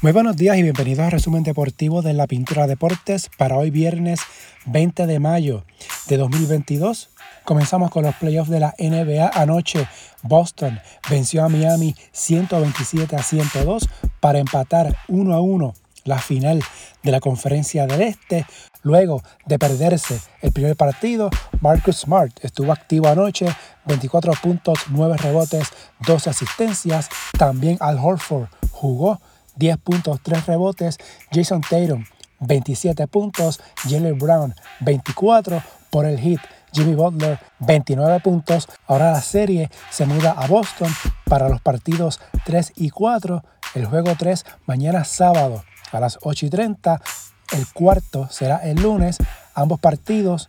Muy buenos días y bienvenidos al resumen deportivo de la Pintura Deportes para hoy viernes 20 de mayo de 2022. Comenzamos con los playoffs de la NBA anoche. Boston venció a Miami 127 a 102 para empatar 1 a 1 la final de la conferencia del Este. Luego de perderse el primer partido, Marcus Smart estuvo activo anoche, 24 puntos, 9 rebotes, 12 asistencias. También Al Horford jugó 10 puntos, 3 rebotes. Jason Tatum, 27 puntos. Jalen Brown, 24 por el hit. Jimmy Butler, 29 puntos. Ahora la serie se muda a Boston para los partidos 3 y 4. El juego 3 mañana sábado a las 8 y 30. El cuarto será el lunes. Ambos partidos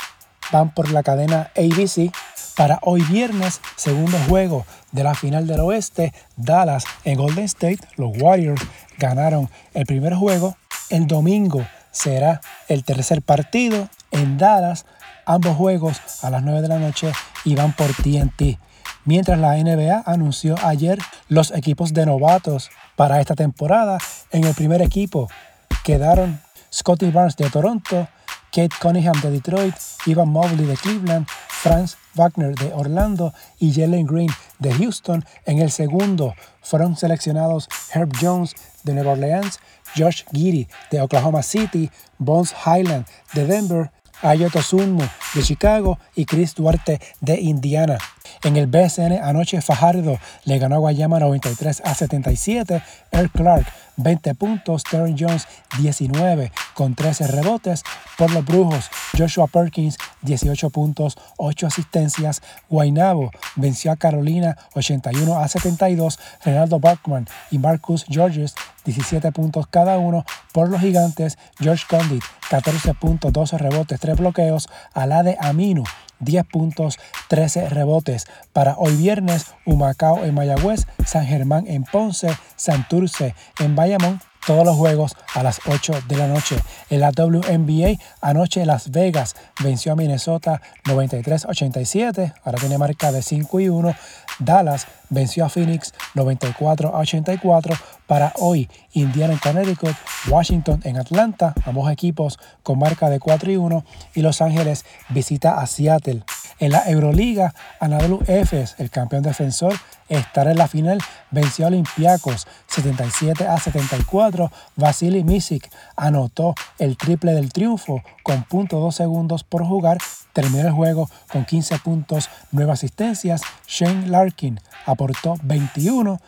van por la cadena ABC. Para hoy viernes, segundo juego de la final del oeste, Dallas en Golden State. Los Warriors ganaron el primer juego. El domingo será el tercer partido en Dallas. Ambos juegos a las 9 de la noche y van por TNT. Mientras la NBA anunció ayer los equipos de novatos para esta temporada, en el primer equipo quedaron Scotty Barnes de Toronto, Kate Cunningham de Detroit, Ivan Mobley de Cleveland, Franz Wagner de Orlando y Jalen Green de Houston. En el segundo fueron seleccionados Herb Jones de Nueva Orleans, Josh Giddy de Oklahoma City, Bones Highland de Denver, Ayoto Sunmu de Chicago y Chris Duarte de Indiana. En el BSN anoche Fajardo le ganó a Guayama 93 a 77. Earl Clark 20 puntos. Terry Jones 19 con 13 rebotes. Por los Brujos Joshua Perkins 18 puntos, 8 asistencias. Guaynabo venció a Carolina 81 a 72. Renaldo Bachman y Marcus Georges 17 puntos cada uno. Por los Gigantes George Condit 14 puntos, 12 rebotes, 3 bloqueos. Alade Aminu 10 puntos, 13 rebotes. Para hoy viernes, Humacao en Mayagüez, San Germán en Ponce, Santurce en Bayamón, todos los juegos a las 8 de la noche. En la WNBA, anoche Las Vegas venció a Minnesota 93-87, ahora tiene marca de 5 y 1. Dallas venció a Phoenix 94 84. Para hoy, Indiana en Connecticut, Washington en Atlanta, ambos equipos con marca de 4 y 1. Y Los Ángeles visita a Seattle. En la Euroliga, Anadolu Efes, el campeón defensor, estará en la final. Venció a Olympiacos 77 a 74. Vasily Misic anotó el triple del triunfo con .2 segundos por jugar. Terminó el juego con 15 puntos, 9 asistencias. Shane Larkin aportó 21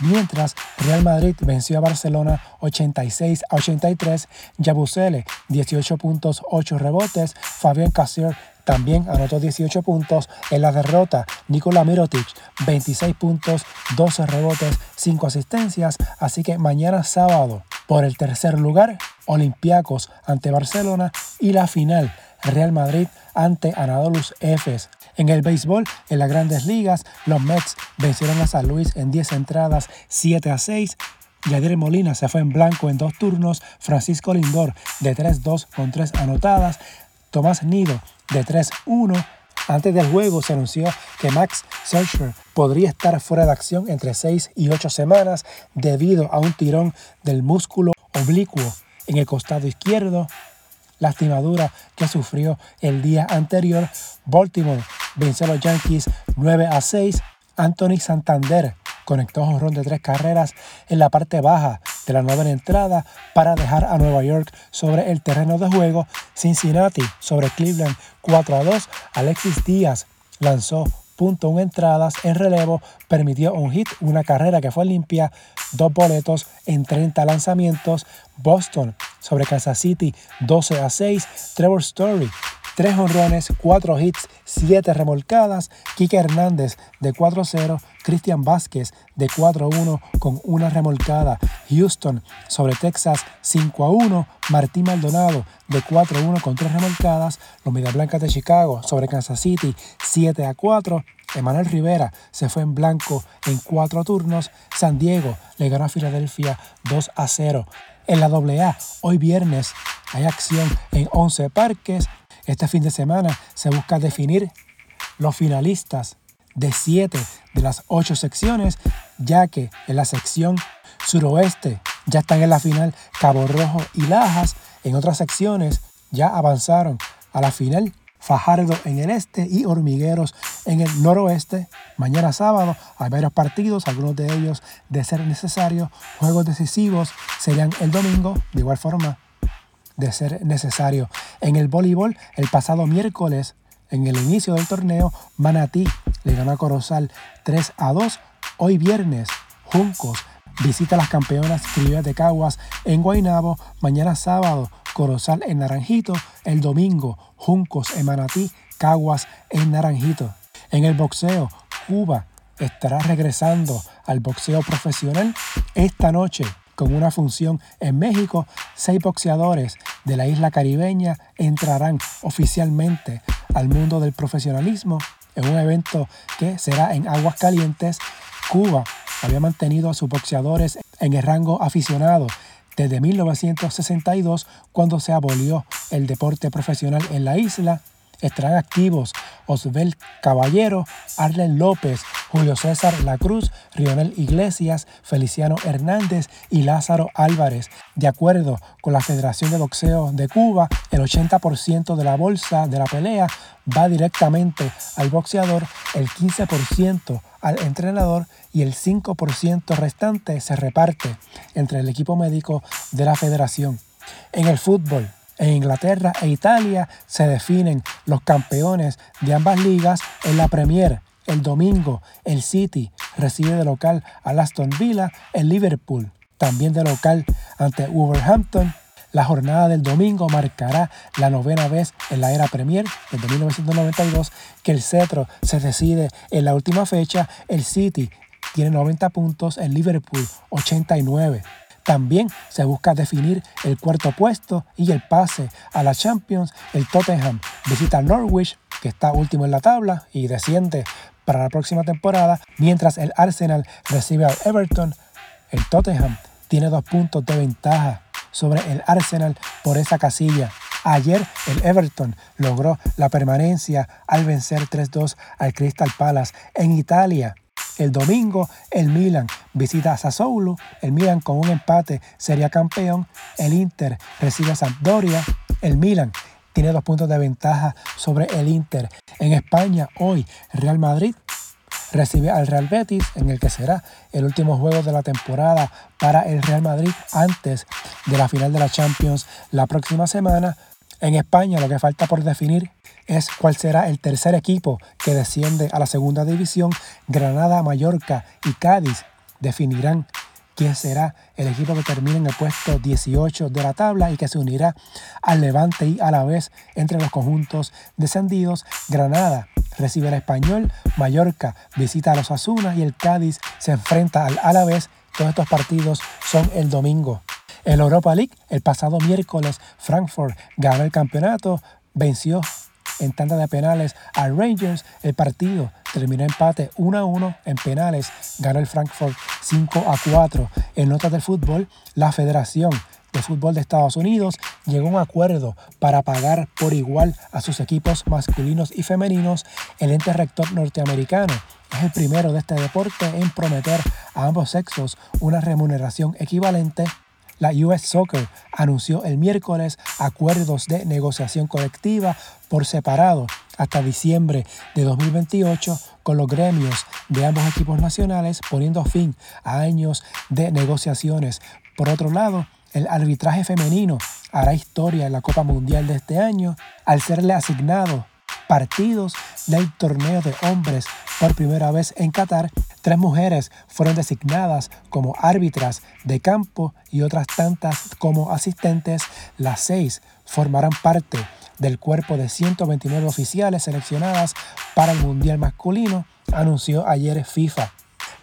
mientras Real Madrid venció a Barcelona 86 a 83, Yabusele 18 puntos, 8 rebotes, Fabián Casier también anotó 18 puntos en la derrota. Nikola Mirotic, 26 puntos, 12 rebotes, 5 asistencias. Así que mañana sábado, por el tercer lugar, Olympiacos ante Barcelona y la final, Real Madrid ante Anadolus Efes. En el béisbol, en las grandes ligas, los Mets vencieron a San Luis en 10 entradas, 7 a 6. Yadier Molina se fue en blanco en dos turnos. Francisco Lindor de 3-2 con 3 anotadas. Tomás Nido de 3-1. Antes del juego se anunció que Max Scherzer podría estar fuera de acción entre 6 y 8 semanas debido a un tirón del músculo oblicuo en el costado izquierdo, lastimadura que sufrió el día anterior. Baltimore venció a los Yankees 9 a 6. Anthony Santander conectó un ron de tres carreras en la parte baja de la novena entrada para dejar a Nueva York sobre el terreno de juego. Cincinnati sobre Cleveland 4 a 2. Alexis Díaz lanzó punto un entradas en relevo, permitió un hit, una carrera que fue limpia, dos boletos en 30 lanzamientos. Boston sobre Kansas City 12 a 6. Trevor Story 3 honrones, 4 hits, 7 remolcadas. Kike Hernández de 4-0. Cristian Vázquez de 4-1 con una remolcada. Houston sobre Texas 5-1. Martín Maldonado de 4-1 con 3 remolcadas. Los Media Blancas de Chicago sobre Kansas City 7-4. Emanuel Rivera se fue en blanco en 4 turnos. San Diego le ganó a Filadelfia 2 0. En la AA, hoy viernes, hay acción en 11 parques. Este fin de semana se busca definir los finalistas de siete de las ocho secciones, ya que en la sección suroeste ya están en la final Cabo Rojo y Lajas. En otras secciones ya avanzaron a la final Fajardo en el este y Hormigueros en el noroeste. Mañana sábado hay varios partidos, algunos de ellos de ser necesario. Juegos decisivos serían el domingo, de igual forma de ser necesario. En el voleibol, el pasado miércoles, en el inicio del torneo, Manatí le ganó a Corozal 3 a 2. Hoy viernes, Juncos visita a las campeonas criollas de Caguas en Guaynabo. Mañana sábado, Corozal en Naranjito. El domingo, Juncos en Manatí, Caguas en Naranjito. En el boxeo, Cuba estará regresando al boxeo profesional esta noche con una función en México, seis boxeadores de la isla caribeña entrarán oficialmente al mundo del profesionalismo en un evento que será en Aguas Calientes. Cuba había mantenido a sus boxeadores en el rango aficionado desde 1962 cuando se abolió el deporte profesional en la isla Estarán activos Osbel Caballero, Arlen López, Julio César La Cruz, Rionel Iglesias, Feliciano Hernández y Lázaro Álvarez. De acuerdo con la Federación de Boxeo de Cuba, el 80% de la bolsa de la pelea va directamente al boxeador, el 15% al entrenador y el 5% restante se reparte entre el equipo médico de la federación. En el fútbol, en Inglaterra e Italia se definen los campeones de ambas ligas en la Premier. El domingo, el City recibe de local al Aston Villa, el Liverpool también de local ante Wolverhampton. La jornada del domingo marcará la novena vez en la era Premier desde 1992 que el cetro se decide en la última fecha. El City tiene 90 puntos, el Liverpool 89. También se busca definir el cuarto puesto y el pase a la Champions. El Tottenham visita Norwich, que está último en la tabla y desciende para la próxima temporada, mientras el Arsenal recibe al Everton. El Tottenham tiene dos puntos de ventaja sobre el Arsenal por esa casilla. Ayer el Everton logró la permanencia al vencer 3-2 al Crystal Palace en Italia. El domingo el Milan visita a Sassuolo, el Milan con un empate sería campeón, el Inter recibe a Sampdoria, el Milan tiene dos puntos de ventaja sobre el Inter. En España hoy Real Madrid recibe al Real Betis en el que será el último juego de la temporada para el Real Madrid antes de la final de la Champions la próxima semana. En España lo que falta por definir es cuál será el tercer equipo que desciende a la segunda división. Granada, Mallorca y Cádiz definirán quién será el equipo que termine en el puesto 18 de la tabla y que se unirá al Levante y a la vez entre los conjuntos descendidos. Granada recibe al Español, Mallorca visita a los Asuna y el Cádiz se enfrenta al Alavés. Todos estos partidos son el domingo. En Europa League, el pasado miércoles, Frankfurt ganó el campeonato, venció en tanda de penales a Rangers. El partido terminó empate 1 a 1 en penales. Ganó el Frankfurt 5 a 4. En notas del fútbol, la Federación de Fútbol de Estados Unidos llegó a un acuerdo para pagar por igual a sus equipos masculinos y femeninos. El ente rector norteamericano es el primero de este deporte en prometer a ambos sexos una remuneración equivalente la US Soccer anunció el miércoles acuerdos de negociación colectiva por separado hasta diciembre de 2028 con los gremios de ambos equipos nacionales, poniendo fin a años de negociaciones. Por otro lado, el arbitraje femenino hará historia en la Copa Mundial de este año al serle asignado partidos del torneo de hombres por primera vez en Qatar. Tres mujeres fueron designadas como árbitras de campo y otras tantas como asistentes. Las seis formarán parte del cuerpo de 129 oficiales seleccionadas para el Mundial masculino, anunció ayer FIFA.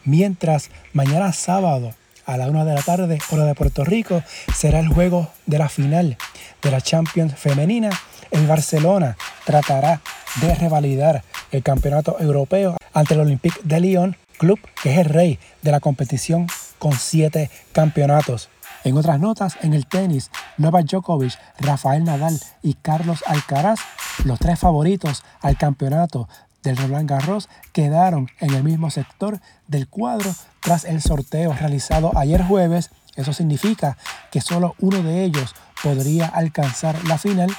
Mientras mañana sábado a la una de la tarde, hora de Puerto Rico, será el juego de la final de la Champions femenina. El Barcelona tratará de revalidar el campeonato europeo ante el Olympique de Lyon, club que es el rey de la competición con siete campeonatos. En otras notas, en el tenis, Novak Djokovic, Rafael Nadal y Carlos Alcaraz, los tres favoritos al campeonato del Roland Garros, quedaron en el mismo sector del cuadro tras el sorteo realizado ayer jueves Eso significa que solo uno de ellos podría alcanzar la final.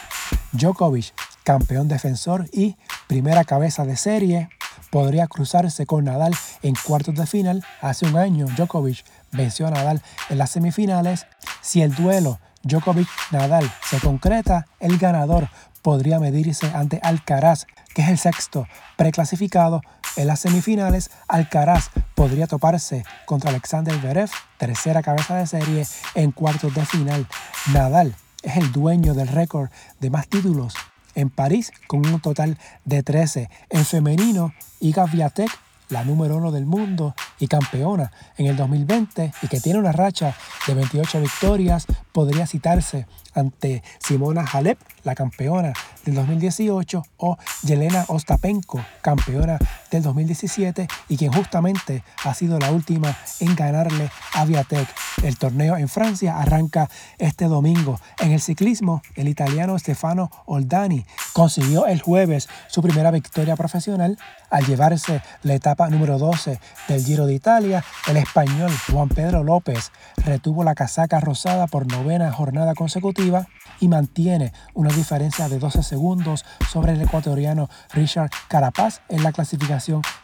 Djokovic, campeón defensor y primera cabeza de serie, podría cruzarse con Nadal en cuartos de final. Hace un año Djokovic venció a Nadal en las semifinales. Si el duelo Djokovic-Nadal se concreta, el ganador podría medirse ante Alcaraz, que es el sexto preclasificado. En las semifinales, Alcaraz podría toparse contra Alexander Zverev, tercera cabeza de serie, en cuartos de final. Nadal es el dueño del récord de más títulos en París con un total de 13. En femenino, Iga Viatek la número uno del mundo y campeona en el 2020 y que tiene una racha de 28 victorias, podría citarse ante Simona Halep, la campeona del 2018, o Yelena Ostapenko, campeona del 2017 y quien justamente ha sido la última en ganarle a Viatek. El torneo en Francia arranca este domingo. En el ciclismo, el italiano Stefano Oldani consiguió el jueves su primera victoria profesional al llevarse la etapa número 12 del Giro de Italia. El español Juan Pedro López retuvo la casaca rosada por novena jornada consecutiva y mantiene una diferencia de 12 segundos sobre el ecuatoriano Richard Carapaz en la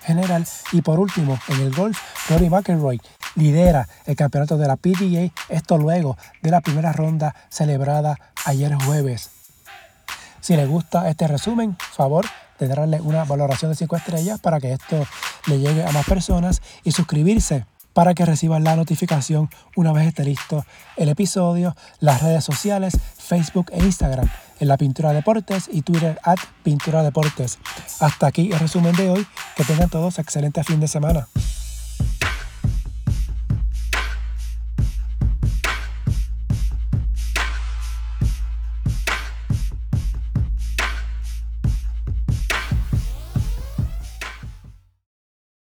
general. Y por último, en el golf, Rory McIlroy lidera el campeonato de la PGA, esto luego de la primera ronda celebrada ayer jueves. Si les gusta este resumen, favor de darle una valoración de 5 estrellas para que esto le llegue a más personas y suscribirse para que reciban la notificación una vez esté listo el episodio, las redes sociales, Facebook e Instagram, en la Pintura Deportes y Twitter at Pintura Deportes. Hasta aquí el resumen de hoy. Que tengan todos excelente fin de semana.